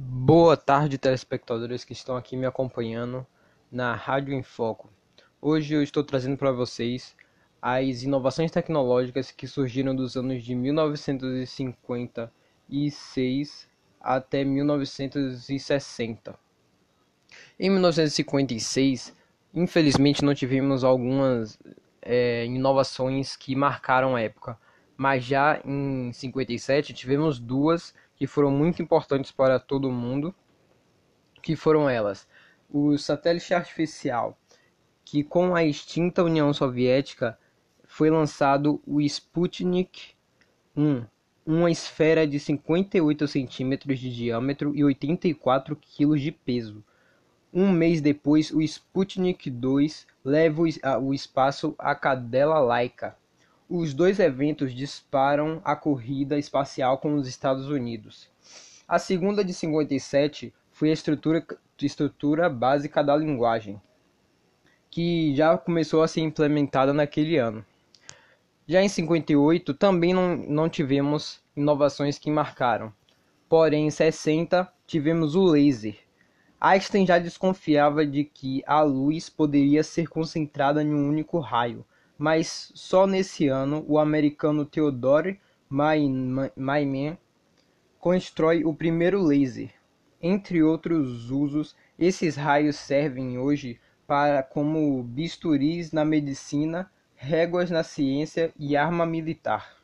Boa tarde, telespectadores que estão aqui me acompanhando na Rádio em Foco. Hoje eu estou trazendo para vocês as inovações tecnológicas que surgiram dos anos de 1956 até 1960. Em 1956, infelizmente não tivemos algumas é, inovações que marcaram a época, mas já em 57 tivemos duas que foram muito importantes para todo mundo, que foram elas: o satélite artificial, que com a extinta União Soviética foi lançado o Sputnik 1, uma esfera de 58 centímetros de diâmetro e 84 quilos de peso. Um mês depois, o Sputnik 2 leva o espaço à cadela Laika, os dois eventos disparam a corrida espacial com os Estados Unidos. A segunda de 57 foi a estrutura, estrutura básica da linguagem, que já começou a ser implementada naquele ano. Já em 58 também não, não tivemos inovações que marcaram. Porém, em 60 tivemos o laser. Einstein já desconfiava de que a luz poderia ser concentrada em um único raio, mas só nesse ano o americano Theodore Maiman constrói o primeiro laser. Entre outros usos, esses raios servem hoje para como bisturis na medicina, réguas na ciência e arma militar.